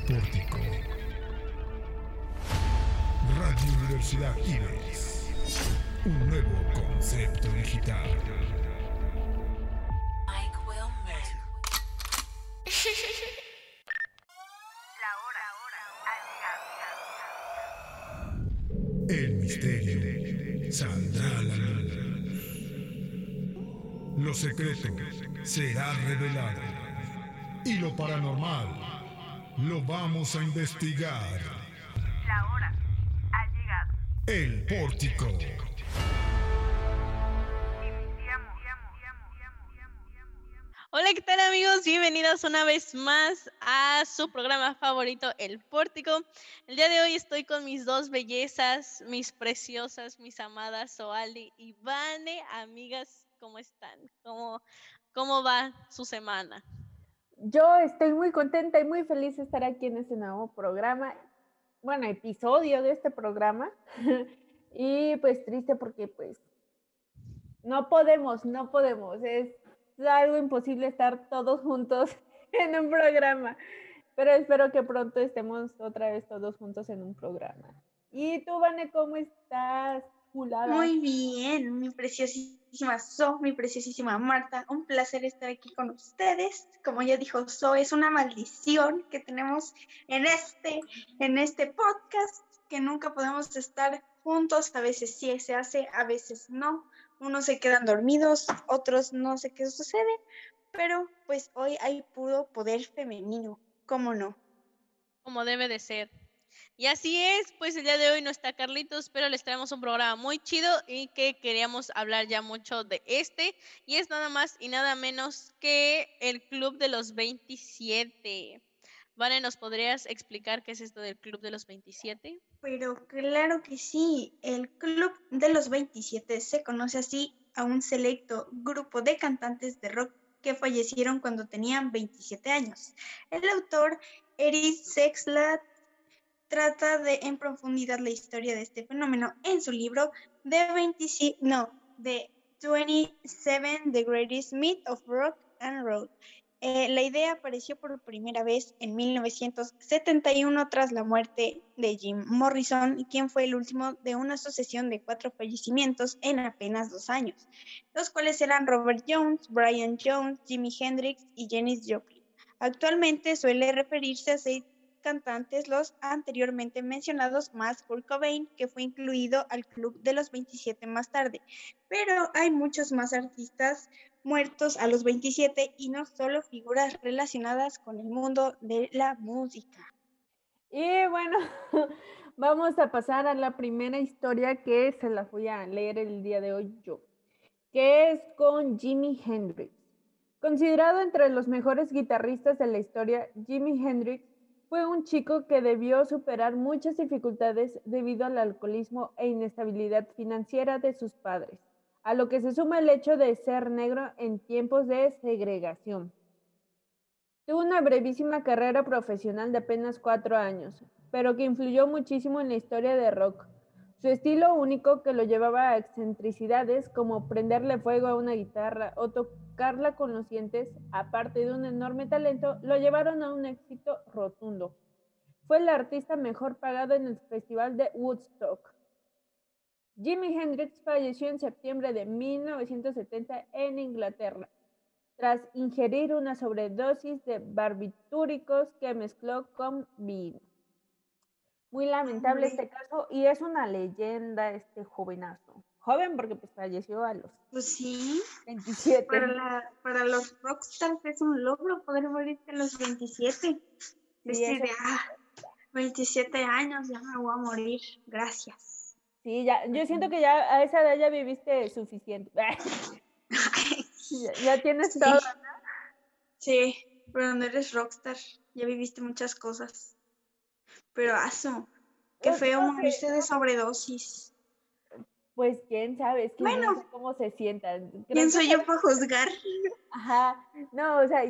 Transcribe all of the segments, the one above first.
El Pórtico. Radio Universidad Ives. Un nuevo concepto digital. Mike Wilmer. La hora, llegado. El misterio saldrá a la luz. Lo secreto será revelado. Y lo paranormal lo vamos a investigar. La hora ha llegado. El Pórtico. Hola, ¿qué tal amigos? Bienvenidos una vez más a su programa favorito, El Pórtico. El día de hoy estoy con mis dos bellezas, mis preciosas, mis amadas Soali y Vane. Amigas, ¿cómo están? ¿Cómo, cómo va su semana? Yo estoy muy contenta y muy feliz de estar aquí en este nuevo programa, bueno, episodio de este programa. y pues triste porque pues no podemos, no podemos. Es algo imposible estar todos juntos en un programa. Pero espero que pronto estemos otra vez todos juntos en un programa. ¿Y tú, Vane, cómo estás? Muy bien, mi preciosísima So, mi preciosísima Marta, un placer estar aquí con ustedes. Como ya dijo So, es una maldición que tenemos en este, en este podcast, que nunca podemos estar juntos, a veces sí se hace, a veces no. Unos se quedan dormidos, otros no sé qué sucede, pero pues hoy hay puro poder femenino, ¿cómo no? Como debe de ser. Y así es, pues el día de hoy no está Carlitos, pero les traemos un programa muy chido y que queríamos hablar ya mucho de este. Y es nada más y nada menos que el Club de los 27. Vale, ¿nos podrías explicar qué es esto del Club de los 27? Pero claro que sí, el Club de los 27 se conoce así a un selecto grupo de cantantes de rock que fallecieron cuando tenían 27 años. El autor Eric Sexlat trata de en profundidad la historia de este fenómeno en su libro The 27, no, The 27 The Greatest Myth of Rock and Roll. Eh, la idea apareció por primera vez en 1971 tras la muerte de Jim Morrison, quien fue el último de una sucesión de cuatro fallecimientos en apenas dos años, los cuales eran Robert Jones, Brian Jones, Jimi Hendrix y Janis Joplin. Actualmente suele referirse a seis cantantes los anteriormente mencionados más Kurt Cobain, que fue incluido al club de los 27 más tarde. Pero hay muchos más artistas muertos a los 27 y no solo figuras relacionadas con el mundo de la música. Y bueno, vamos a pasar a la primera historia que se la voy a leer el día de hoy yo, que es con Jimi Hendrix. Considerado entre los mejores guitarristas de la historia, Jimi Hendrix fue un chico que debió superar muchas dificultades debido al alcoholismo e inestabilidad financiera de sus padres, a lo que se suma el hecho de ser negro en tiempos de segregación. Tuvo una brevísima carrera profesional de apenas cuatro años, pero que influyó muchísimo en la historia de rock. Su estilo único que lo llevaba a excentricidades como prenderle fuego a una guitarra o tocarla con los dientes, aparte de un enorme talento, lo llevaron a un éxito rotundo. Fue el artista mejor pagado en el Festival de Woodstock. Jimi Hendrix falleció en septiembre de 1970 en Inglaterra, tras ingerir una sobredosis de barbitúricos que mezcló con vino. Muy lamentable este caso y es una leyenda este jovenazo. Joven porque pues falleció a los Pues sí, 27. para, la- para los rockstars es un logro poder morirte a los 27. Decir, ah, 27 años, ya me voy a morir, gracias. Sí, ya, yo siento que ya a esa edad ya viviste suficiente. ya, ya tienes Sí. todo. Sí, pero no eres rockstar, ya viviste muchas cosas. Pero aso, qué Pues, feo no morirse de sobredosis. Pues quién sabe, es que no sé cómo se sientan. Creo ¿Quién soy yo para juzgar? Ajá, no, o sea,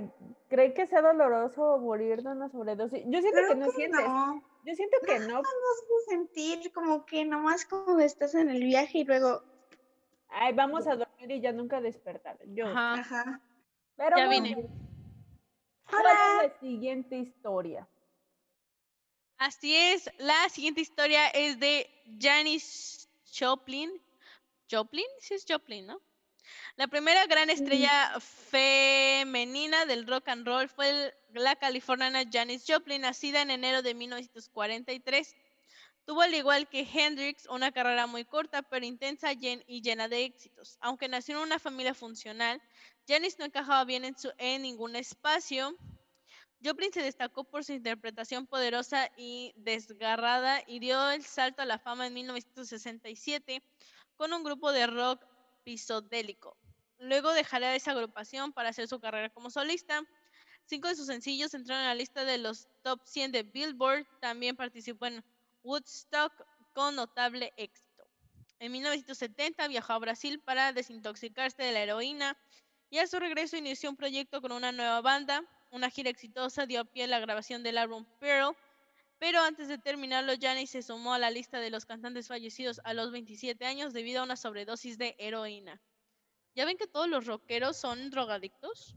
¿cree que sea doloroso morir de una sobredosis? Yo siento Creo que no que sientes. no. Yo siento que no. Vamos a sentir como que nomás como estás en el viaje y luego, Ay, vamos a dormir y ya nunca despertar. Yo. Ajá. ajá. Pero Ya bueno, vine. ¿cuál es la siguiente historia? Así es, la siguiente historia es de Janis Joplin. Joplin, sí es Joplin, ¿no? La primera gran estrella femenina del rock and roll fue la californiana Janis Joplin, nacida en enero de 1943. Tuvo al igual que Hendrix una carrera muy corta pero intensa y llena de éxitos. Aunque nació en una familia funcional, Janis no encajaba bien en, su- en ningún espacio. Joplin se destacó por su interpretación poderosa y desgarrada y dio el salto a la fama en 1967 con un grupo de rock psicodélico. Luego dejará esa agrupación para hacer su carrera como solista. Cinco de sus sencillos entraron en la lista de los top 100 de Billboard. También participó en Woodstock con notable éxito. En 1970 viajó a Brasil para desintoxicarse de la heroína y a su regreso inició un proyecto con una nueva banda. Una gira exitosa dio pie a la grabación del álbum Pearl, pero antes de terminarlo, Janis se sumó a la lista de los cantantes fallecidos a los 27 años debido a una sobredosis de heroína. ¿Ya ven que todos los rockeros son drogadictos?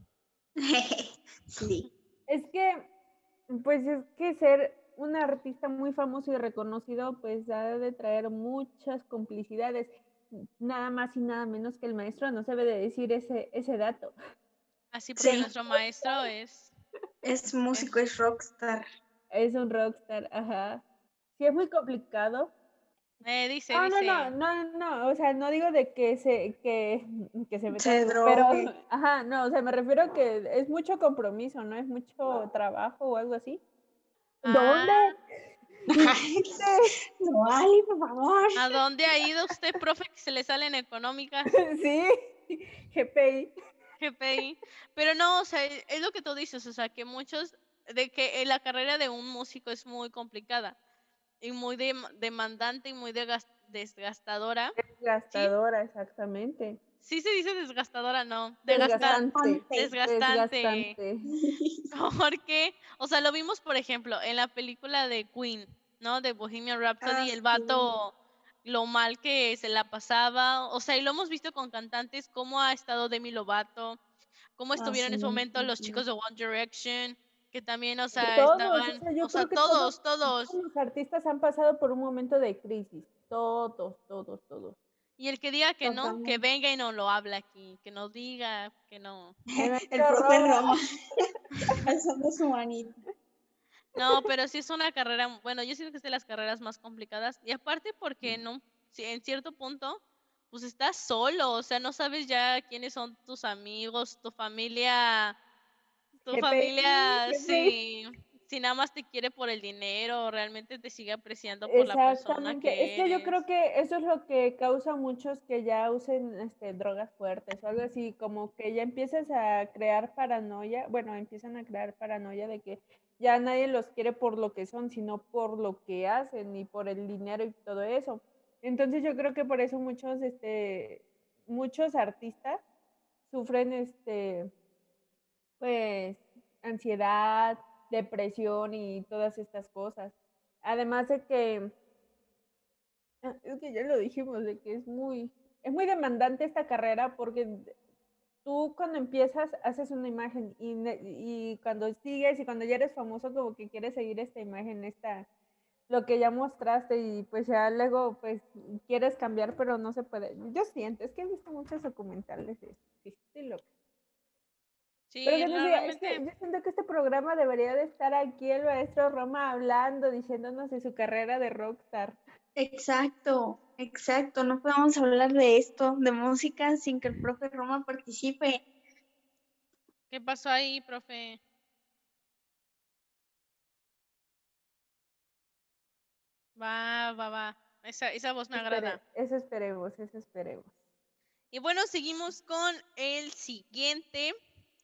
sí. Es que, pues es que ser un artista muy famoso y reconocido, pues ha de traer muchas complicidades. Nada más y nada menos que el maestro nos debe de decir ese, ese dato. Así porque Sí. nuestro maestro es... Es músico, es rockstar. Es un rockstar, ajá. Sí, es muy complicado. Eh, dice, Ah, no, dice... no, no, no, o sea, no digo de que se, que, que se meta, Se pero, ajá, no, o sea, me refiero a que es mucho compromiso, ¿no? Es mucho trabajo o algo así. Ah, ¿Dónde? No, Ali, por favor. ¿A dónde ha ido usted, profe, que se le salen económicas? Sí, GPI. GPI. Pero no, o sea, e- es lo que tú dices, o sea, que muchos, de que eh, la carrera de un músico es muy complicada y muy dem- demandante y muy desgastadora. Desgastadora, exactamente. Sí se dice desgastadora, no, desgastante. Desgastante. Desgastante. Porque, o sea, lo vimos, por ejemplo, en la película de Queen, ¿no? De Bohemian Rhapsody, Ah, el sí. Lo mal que se la pasaba, o sea, y lo hemos visto con cantantes, cómo ha estado Demi Lovato, cómo Ah, estuvieron en su momento los chicos de One Direction, que también, o sea, todos, o estaban, sea, yo o sea, creo que todos, todos- los artistas han pasado por un momento de crisis. Todos, todos, todos. Y el que diga que no, que venga y no lo habla aquí, que no diga, que no. El profe Roma. Roma. Alzando su manita. No, pero sí es una carrera, bueno, yo siento que es de las carreras más complicadas. Y aparte porque no, si- en cierto punto, pues estás solo, o sea, no sabes ya quiénes son tus amigos, tu familia, tu familia, GPI. si, si nada más te quiere por el dinero, o realmente te sigue apreciando por la persona que Es que yo creo que eso es lo que causa a muchos que ya usen este, drogas fuertes o algo así, como que ya empiezas a crear paranoia, bueno, empiezan a crear paranoia de que ya nadie los quiere por lo que son, sino por lo que hacen y por el dinero y todo eso. Entonces yo creo que por eso muchos, este, muchos artistas sufren, este, pues, ansiedad, depresión y todas estas cosas. Además de que, ah, es que ya lo dijimos, de que es muy, es muy demandante esta carrera porque tú cuando empiezas haces una imagen y, y cuando sigues y cuando ya eres famoso como que quieres seguir esta imagen, esta, lo que ya mostraste y pues ya luego pues quieres cambiar pero no se puede. Yo siento, es que he visto muchos documentales de eso, sí, estoy loca. Sí, Pero diga, es que yo siento que este programa debería de estar aquí el maestro Roma hablando, diciéndonos de su carrera de rockstar. Exacto, exacto. No podemos hablar de esto, de música, sin que el profe Roma participe. ¿qué pasó ahí, profe? Va, va, va. Esa, esa voz me Espere- agrada. Eso esperemos, eso esperemos. Y bueno, seguimos con el siguiente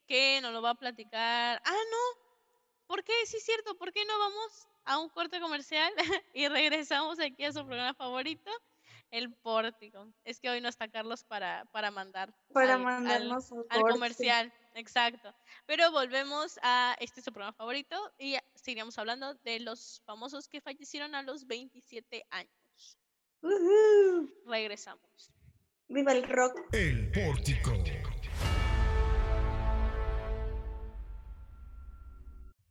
que nos lo va a platicar. Ah, no. ¿Por qué? Sí, es cierto. ¿Por qué no vamos a un corte comercial y regresamos aquí a su programa favorito, El Pórtico? Es que hoy no está Carlos para, para mandar Para al- al- mandarnos al, comercial. Exacto. Pero volvemos a este su programa favorito y seguiremos hablando de los famosos que fallecieron a los 27 años. Ujú. Regresamos. Viva el rock. El pórtico.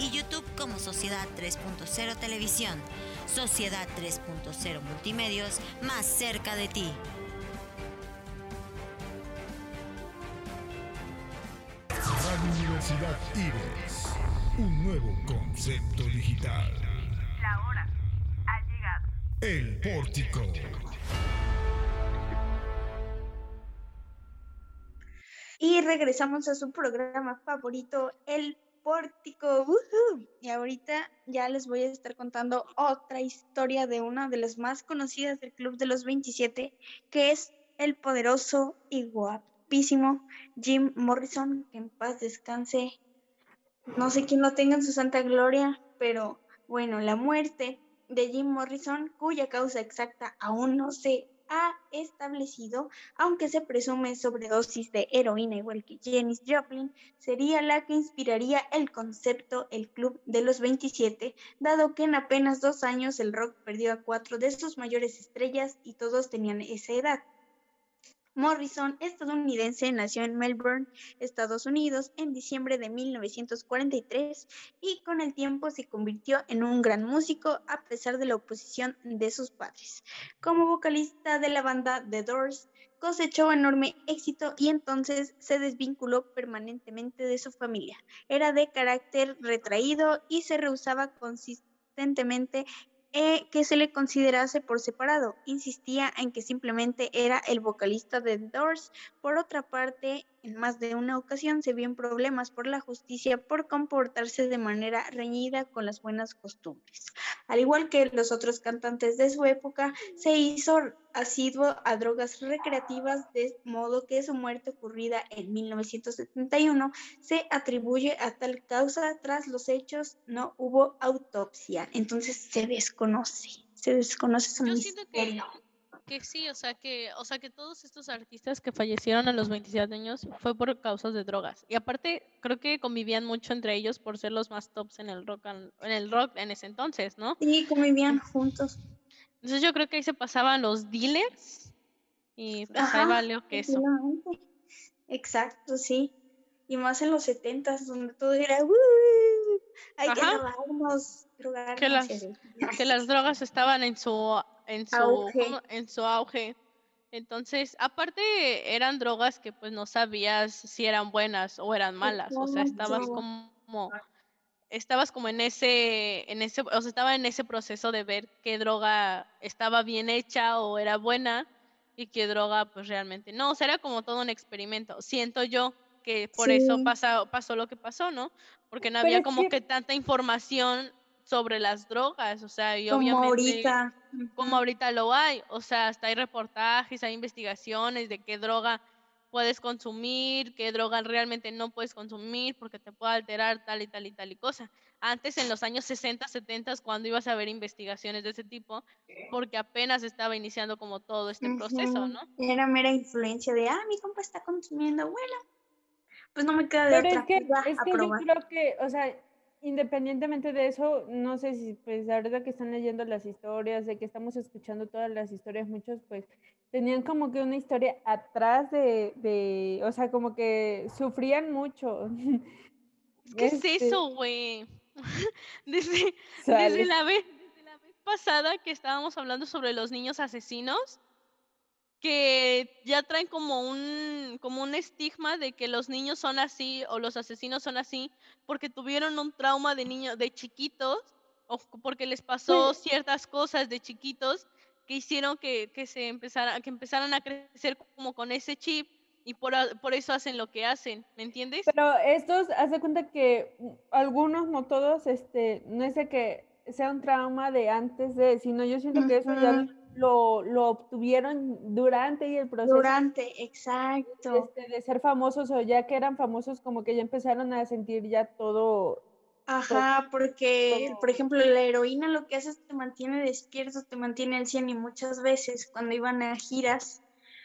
y YouTube como Sociedad 3.0 Televisión. Sociedad 3.0 Multimedios, más cerca de ti. Radio Universidad IBES. Un nuevo concepto digital. La hora ha llegado. El pórtico. Y regresamos a su programa favorito, El Pórtico. Y ahorita ya les voy a estar contando otra historia de una de las más conocidas del Club de los 27, que es el poderoso y guapísimo Jim Morrison, que en paz descanse. No sé quién lo tenga en su santa gloria, pero bueno, la muerte de Jim Morrison, cuya causa exacta aún no se ha establecido, aunque se presume sobredosis de heroína igual que Janis Joplin, sería la que inspiraría el concepto El Club de los 27, dado que en apenas dos años el rock perdió a cuatro de sus mayores estrellas y todos tenían esa edad. Morrison, estadounidense, nació en Melbourne, Estados Unidos, en diciembre de 1943 y con el tiempo se convirtió en un gran músico a pesar de la oposición de sus padres. Como vocalista de la banda The Doors, cosechó enorme éxito y entonces se desvinculó permanentemente de su familia. Era de carácter retraído y se rehusaba consistentemente eh, que se le considerase por separado. Insistía en que simplemente era el vocalista de Doors. Por otra parte, en más de una ocasión se vio en problemas por la justicia por comportarse de manera reñida con las buenas costumbres. Al igual que los otros cantantes de su época, se hizo asiduo a drogas recreativas de modo que su muerte ocurrida en 1971 se atribuye a tal causa. Tras los hechos no hubo autopsia, entonces se desconoce, se desconoce su Yo siento que misterio. Que sí, o sea que, o sea que todos estos artistas que fallecieron a los 27 años fue por causas de drogas. Y aparte, creo que convivían mucho entre ellos por ser los más tops en el rock en el rock en ese entonces, ¿no? Sí, convivían juntos. Entonces yo creo que ahí se pasaban los dealers y pues ahí Ajá, valió que eso. Exacto, sí. Y más en los setentas, donde todo era, "Uh, hay que Ajá. drogarnos, drogarnos. Que las, que las drogas estaban en su en su Auge. en su auge. Entonces, aparte eran drogas que pues no sabías si eran buenas o eran malas, o sea, estabas como estabas como en ese en ese o sea, estaba en ese proceso de ver qué droga estaba bien hecha o era buena y qué droga pues realmente no, o sea, era como todo un experimento. Siento yo que por eso Sí. pasa, pasó lo que pasó, ¿no? Porque no Pero había es como que- que tanta información sobre las drogas, o sea, y Como obviamente ahorita. como ahorita lo hay, o sea, hasta hay reportajes, hay investigaciones de qué droga puedes consumir, qué droga realmente no puedes consumir porque te puede alterar tal y tal y tal y cosa. Antes, en los años 60, 70, cuando ibas a ver investigaciones de ese tipo, porque apenas estaba iniciando como todo este proceso, Ujú. ¿no? Era mera influencia de, ah, mi compa está consumiendo, bueno, pues no me queda de Pero otra es que, es que yo creo que, o sea, independientemente de eso, no sé si, pues, ahorita que están leyendo las historias, de que estamos escuchando todas las historias, muchos, pues, tenían como que una historia atrás de, de, o sea, como que sufrían mucho. ¿Qué es Este, eso, güey? Desde, Sale. desde la vez, desde la vez pasada que estábamos hablando sobre los niños asesinos, que ya traen como un, como un estigma de que los niños son así o los asesinos son así porque tuvieron un trauma de niño, de chiquitos, o porque les pasó ciertas cosas de chiquitos que hicieron que, que se empezara, que empezaran a crecer como con ese chip y por, por eso hacen lo que hacen, ¿me entiendes? Pero estos, haz de cuenta que mm, algunos, no todos, este, no es de que sea un trauma de antes de, sino yo siento que eso ya. Lo, lo obtuvieron durante y el proceso Durante, exacto. este, de ser famosos o ya que eran famosos, como que ya empezaron a sentir ya todo. Ajá, porque, por ejemplo, la heroína lo que hace es te mantiene despierto, te mantiene al 100 y muchas veces cuando iban a giras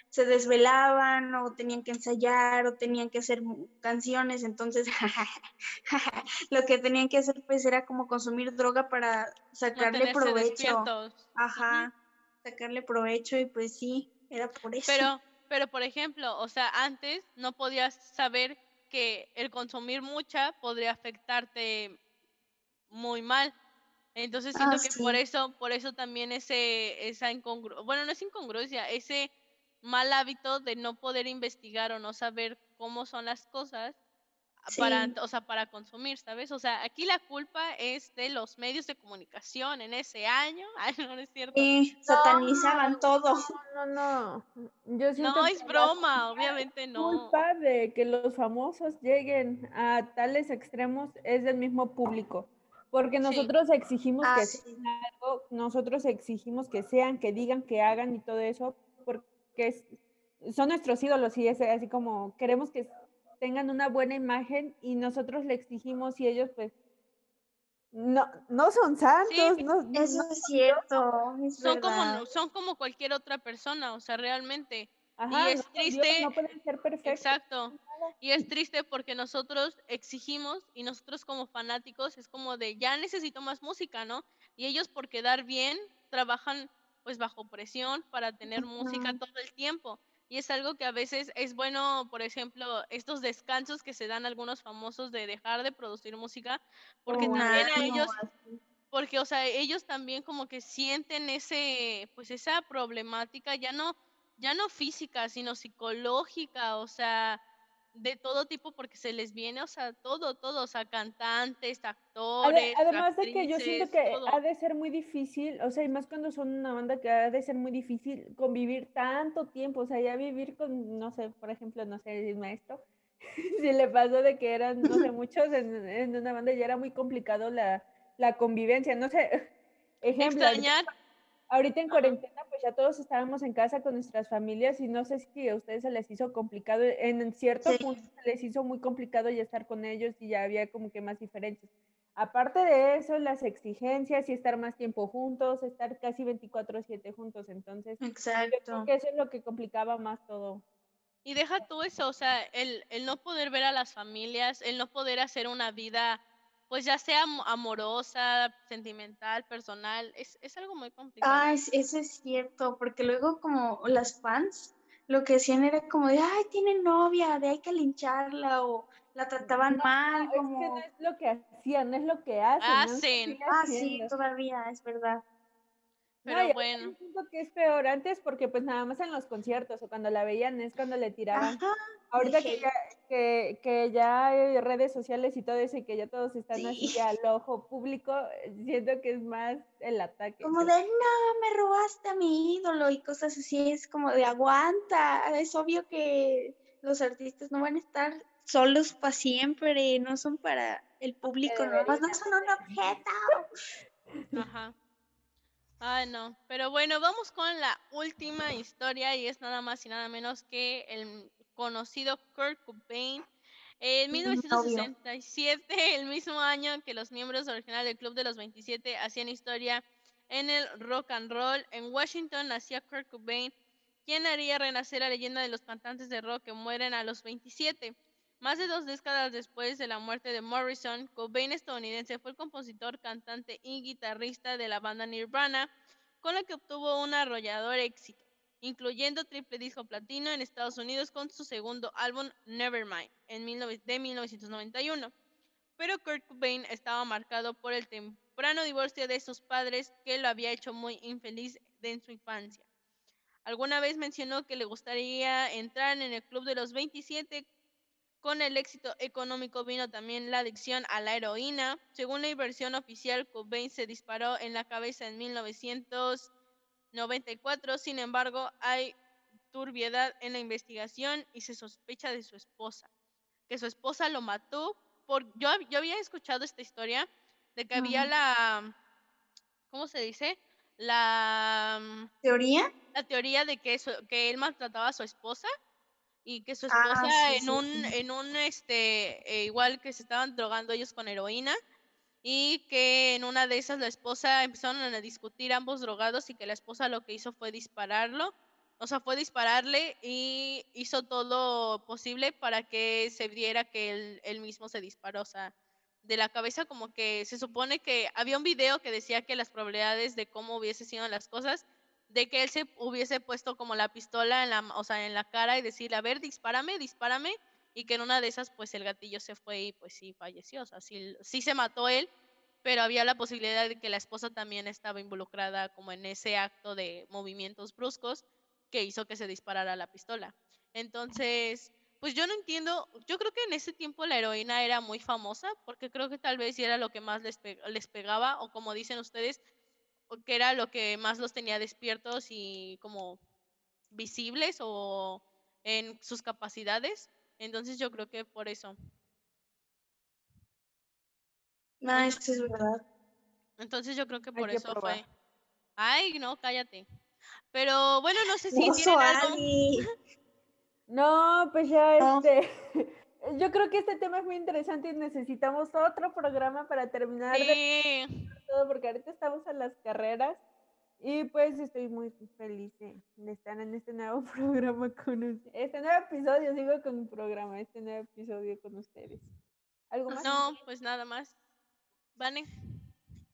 se desvelaban o tenían que ensayar o tenían que hacer canciones, entonces lo que tenían que hacer pues era como consumir droga para sacarle provecho. despiertos. Ajá, sacarle provecho y pues sí, era por eso. Pero, pero por ejemplo, o sea, antes no podías saber que el consumir mucha podría afectarte muy mal. Entonces siento Ah, que por eso, por eso también ese, esa incongruencia, bueno, no es incongruencia, ese mal hábito de no poder investigar o no saber cómo son las cosas para, o sea, para consumir, ¿sabes? O sea, aquí la culpa es de los medios de comunicación en ese año. Ay, no, no es cierto. Sí, satanizaban todo. No, no, yo siento No, que es la broma, obviamente no. culpa de que los famosos lleguen a tales extremos es del mismo público. Porque Sí. nosotros exigimos Ah, que sí. sean algo, nosotros exigimos que sean, que digan, que hagan y todo eso, porque es- son nuestros ídolos y es así como queremos que tengan una buena imagen y nosotros le exigimos y ellos pues no, no son santos, no, Eso no- es cierto, es Son como, verdad. son como cualquier otra persona, o sea, realmente. ajá, y es no son Dios, triste, no pueden ser perfectos. exacto. Y es triste porque nosotros exigimos y nosotros como fanáticos es como de ya necesito más música, ¿no? Y ellos por quedar bien trabajan pues bajo presión para tener música todo el tiempo. Y es algo que a veces es bueno, por ejemplo, estos descansos que se dan algunos famosos de dejar de producir música, porque también a ellos porque, o sea, ellos también como que sienten ese, pues esa problemática, ya no, ya no física, sino psicológica, o sea, de todo tipo, porque se les viene, o sea, todo, todo, o sea, cantantes, actores, Además de que yo siento que todo. ha de ser muy difícil, o sea, y más cuando son una banda que ha de ser muy difícil convivir tanto tiempo, o sea, ya vivir con, no sé, por ejemplo, no sé, el maestro, si le pasó de que eran, no sé, muchos en, en una banda, ya era muy complicado la, la convivencia, no sé, ejemplo, Extrañar, ahorita en cuarentena, pues ya todos estábamos en casa con nuestras familias y no sé si a ustedes se les hizo complicado, en cierto Sí. punto se les hizo muy complicado ya estar con ellos y ya había como que más diferencias. aparte de eso, las exigencias y estar más tiempo juntos, estar casi 24/7 juntos, entonces yo creo Exacto. que eso es lo que complicaba más todo. Y deja tú eso, o sea, el, el no poder ver a las familias, el no poder hacer una vida, pues ya sea am- amorosa, sentimental, personal, es, es algo muy complicado. Ah, es- eso es cierto, porque luego como las fans lo que hacían era como de, ay, tiene novia, de hay que lincharla o la trataban mal, Es que no es lo que hacían, no es lo que hacen. Hacen. sigue Ah, sí, todavía, es verdad. No, Pero ahorita bueno. yo siento que es peor antes porque pues nada más en los conciertos o cuando la veían es cuando le tiraban. Ajá, Ahorita que ya, que, que ya hay redes sociales y todo eso y que ya todos están así Sí. al ojo público, siento que es más el ataque. Como de, no, me robaste a mi ídolo y cosas así, es como de, aguanta, es obvio que los artistas no van a estar solos para siempre, no son para el público, nomás no son un objeto. Ajá. Ay, no. Pero bueno, vamos con la última historia y es nada más y nada menos que el conocido Kurt Cobain. En Mi 1967, el mismo año que los miembros originales del Club de los 27 hacían historia en el rock and roll, en Washington nacía Kurt Cobain, quien haría renacer la leyenda de los cantantes de rock que mueren a los 27. Más de dos décadas después de la muerte de Morrison, Cobain estadounidense fue el compositor, cantante y guitarrista de la banda Nirvana, con la que obtuvo un arrollador éxito, incluyendo triple disco platino en Estados Unidos con su segundo álbum Nevermind en 19 de 1991. Pero Kurt Cobain estaba marcado por el temprano divorcio de sus padres que lo había hecho muy infeliz en su infancia. Alguna vez mencionó que le gustaría entrar en el club de los 27 con el éxito económico vino también la adicción a la heroína. Según la versión oficial, Cobain se disparó en la cabeza en 1994. Sin embargo, hay turbiedad en la investigación y se sospecha de su esposa, que su esposa lo mató. Por, yo, yo había escuchado esta historia de que había la, ¿cómo se dice? La, ¿Teoría? la teoría de que, su- que él maltrataba a su esposa y que su Ah, esposa sí, en sí, un sí. en un este eh, igual que se estaban drogando ellos con heroína y que en una de esas la esposa empezaron a discutir ambos drogados y que la esposa lo que hizo fue dispararlo o sea fue dispararle y hizo todo lo posible para que se viera que él, él mismo se disparó o sea de la cabeza como que se supone que había un video que decía que las probabilidades de cómo hubiese sido las cosas de que él se hubiese puesto como la pistola en la, o sea, en la cara y decirle, a ver, dispárame, dispárame, y que en una de esas, pues el gatillo se fue y pues sí falleció, o sea, sí, se mató él, pero había la posibilidad de que la esposa también estaba involucrada como en ese acto de movimientos bruscos que hizo que se disparara la pistola. Entonces, pues yo no entiendo, yo creo que en ese tiempo la heroína era muy famosa, porque creo que tal vez era lo que más les, les pegaba, o como dicen ustedes, que era lo que más los tenía despiertos y como visibles o en sus capacidades. Entonces yo creo que por eso. No, eso es verdad. Entonces yo creo que por que eso probar. fue. Ay, no, cállate. Pero bueno, no sé si Oso, tienen algo. No, pues ya No. este. Yo creo que este tema es muy interesante y necesitamos otro programa para terminar de Sí. Todo, porque ahorita estamos a las carreras y pues estoy muy feliz de, estar en este nuevo programa con ustedes. Este nuevo episodio, sigo con un programa, este nuevo episodio con ustedes. ¿Algo más? No, pues nada más. Vane.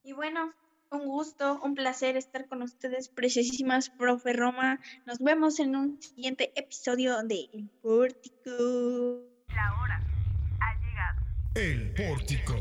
Y bueno, un gusto, un placer estar con ustedes, preciosísimas, profe Roma. Nos vemos en un siguiente episodio de El Pórtico. La hora ha llegado. El pórtico.